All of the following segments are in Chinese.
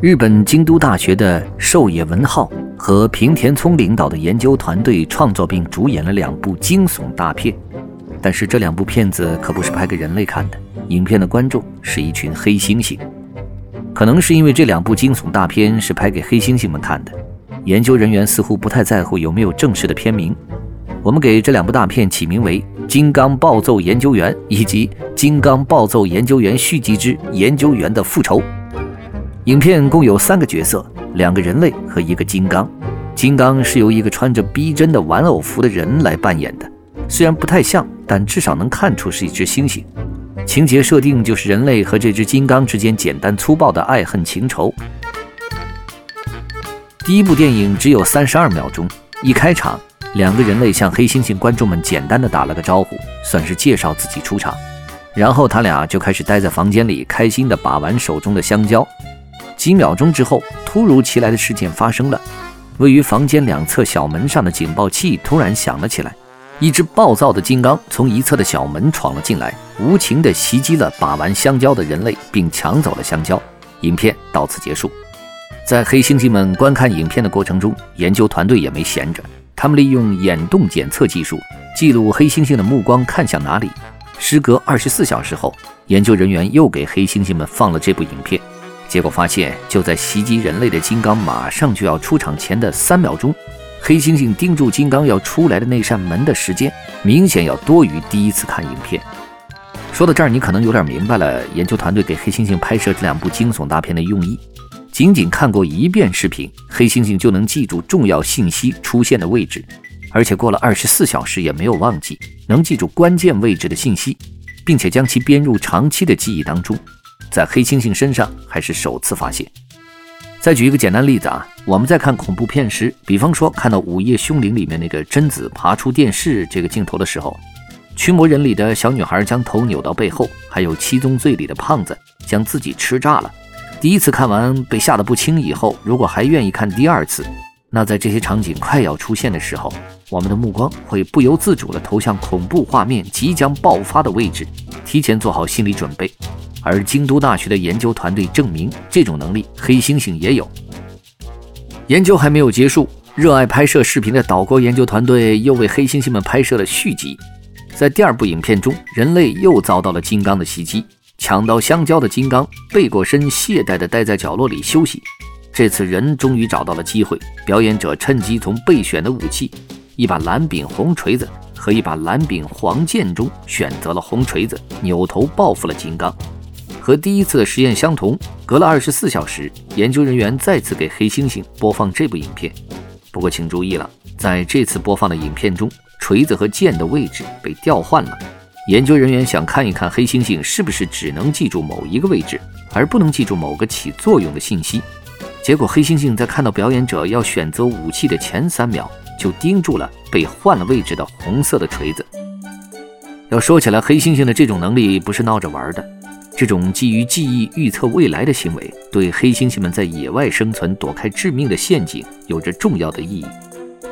日本京都大学的寿野文浩和平田聪领导的研究团队创作并主演了两部惊悚大片，但是这两部片子可不是拍给人类看的，影片的观众是一群黑猩猩。可能是因为这两部惊悚大片是拍给黑猩猩们看的，研究人员似乎不太在乎有没有正式的片名。我们给这两部大片起名为《金刚暴揍研究员》以及《金刚暴揍研究员续集之研究员的复仇》。影片共有三个角色，两个人类和一个金刚。金刚是由一个穿着逼真的玩偶服的人来扮演的，虽然不太像，但至少能看出是一只猩猩。情节设定就是人类和这只金刚之间简单粗暴的爱恨情仇。第一部电影只有三十二秒钟，一开场，两个人类向黑猩猩观众们简单的打了个招呼，算是介绍自己出场。然后他俩就开始待在房间里，开心的把玩手中的香蕉。几秒钟之后，突如其来的事件发生了。位于房间两侧小门上的警报器突然响了起来，一只暴躁的金刚从一侧的小门闯了进来，无情地袭击了把玩香蕉的人类，并抢走了香蕉。影片到此结束。在黑猩猩们观看影片的过程中，研究团队也没闲着，他们利用眼动检测技术记录黑猩猩的目光看向哪里。时隔二十四小时后，研究人员又给黑猩猩们放了这部影片。结果发现，就在袭击人类的金刚马上就要出场前的三秒钟，黑猩猩盯住金刚要出来的那扇门的时间，明显要多于第一次看影片。说到这儿，你可能有点明白了研究团队给黑猩猩拍摄这两部惊悚大片的用意。仅仅看过一遍视频，黑猩猩就能记住重要信息出现的位置，而且过了二十四小时也没有忘记，能记住关键位置的信息，并且将其编入长期的记忆当中。在黑猩猩身上还是首次发现。再举一个简单例子啊，我们在看恐怖片时，比方说看到《午夜凶铃》里面那个贞子爬出电视这个镜头的时候，驱魔人里的小女孩将头扭到背后，还有七宗罪里的胖子将自己吃炸了。第一次看完被吓得不轻，以后如果还愿意看第二次，那在这些场景快要出现的时候，我们的目光会不由自主地投向恐怖画面即将爆发的位置，提前做好心理准备。而京都大学的研究团队证明，这种能力黑猩猩也有。研究还没有结束，热爱拍摄视频的岛国研究团队又为黑猩猩们拍摄了续集。在第二部影片中，人类又遭到了金刚的袭击，抢到香蕉的金刚背过身，懈怠地待在角落里休息。这次人终于找到了机会，表演者趁机从备选的武器——一把蓝柄红锤子和一把蓝柄黄剑中选择了红锤子，扭头报复了金刚。和第一次的实验相同，隔了二十四小时，研究人员再次给黑猩猩播放这部影片。不过请注意了，在这次播放的影片中，锤子和剑的位置被调换了。研究人员想看一看黑猩猩是不是只能记住某一个位置，而不能记住某个起作用的信息。结果，黑猩猩在看到表演者要选择武器的前三秒，就盯住了被换了位置的红色的锤子。要说起来，黑猩猩的这种能力不是闹着玩的。这种基于记忆预测未来的行为，对黑猩猩们在野外生存、躲开致命的陷阱有着重要的意义。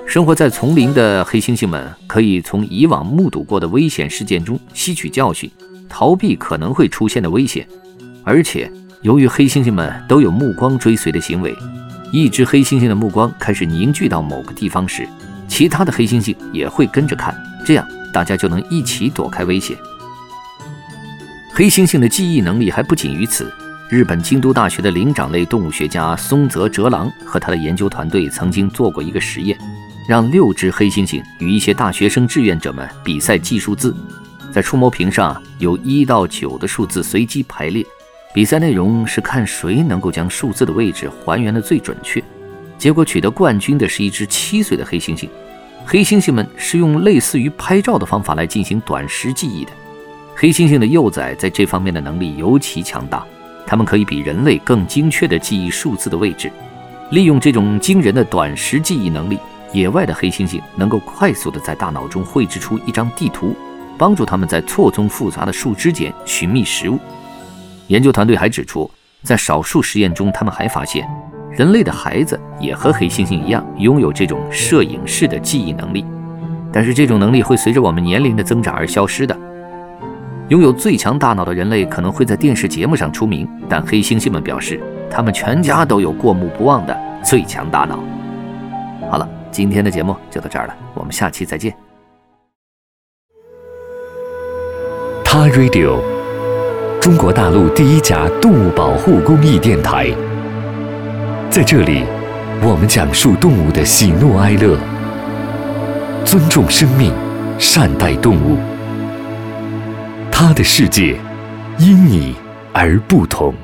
生活在丛林的黑猩猩们可以从以往目睹过的危险事件中吸取教训，逃避可能会出现的危险。而且，由于黑猩猩们都有目光追随的行为，一只黑猩猩的目光开始凝聚到某个地方时，其他的黑猩猩也会跟着看，这样大家就能一起躲开危险。黑猩猩的记忆能力还不仅于此。日本京都大学的灵长类动物学家松泽哲郎和他的研究团队曾经做过一个实验，让六只黑猩猩与一些大学生志愿者们比赛记数字。在触摸屏上有一到九的数字随机排列，比赛内容是看谁能够将数字的位置还原的最准确。结果取得冠军的是一只七岁的黑猩猩。黑猩猩们是用类似于拍照的方法来进行短时记忆的。黑猩猩的幼崽在这方面的能力尤其强大，它们可以比人类更精确地记忆数字的位置。利用这种惊人的短时记忆能力，野外的黑猩猩能够快速地在大脑中绘制出一张地图，帮助它们在错综复杂的树枝间寻觅食物。研究团队还指出，在少数实验中，他们还发现。人类的孩子也和黑猩猩一样，拥有这种摄影式的记忆能力，但是这种能力会随着我们年龄的增长而消失的。拥有最强大脑的人类可能会在电视节目上出名，但黑猩猩们表示，他们全家都有过目不忘的最强大脑。好了，今天的节目就到这儿了，我们下期再见。他 Radio，中国大陆第一家动物保护公益电台。在这里，我们讲述动物的喜怒哀乐，尊重生命，善待动物。他的世界因你而不同。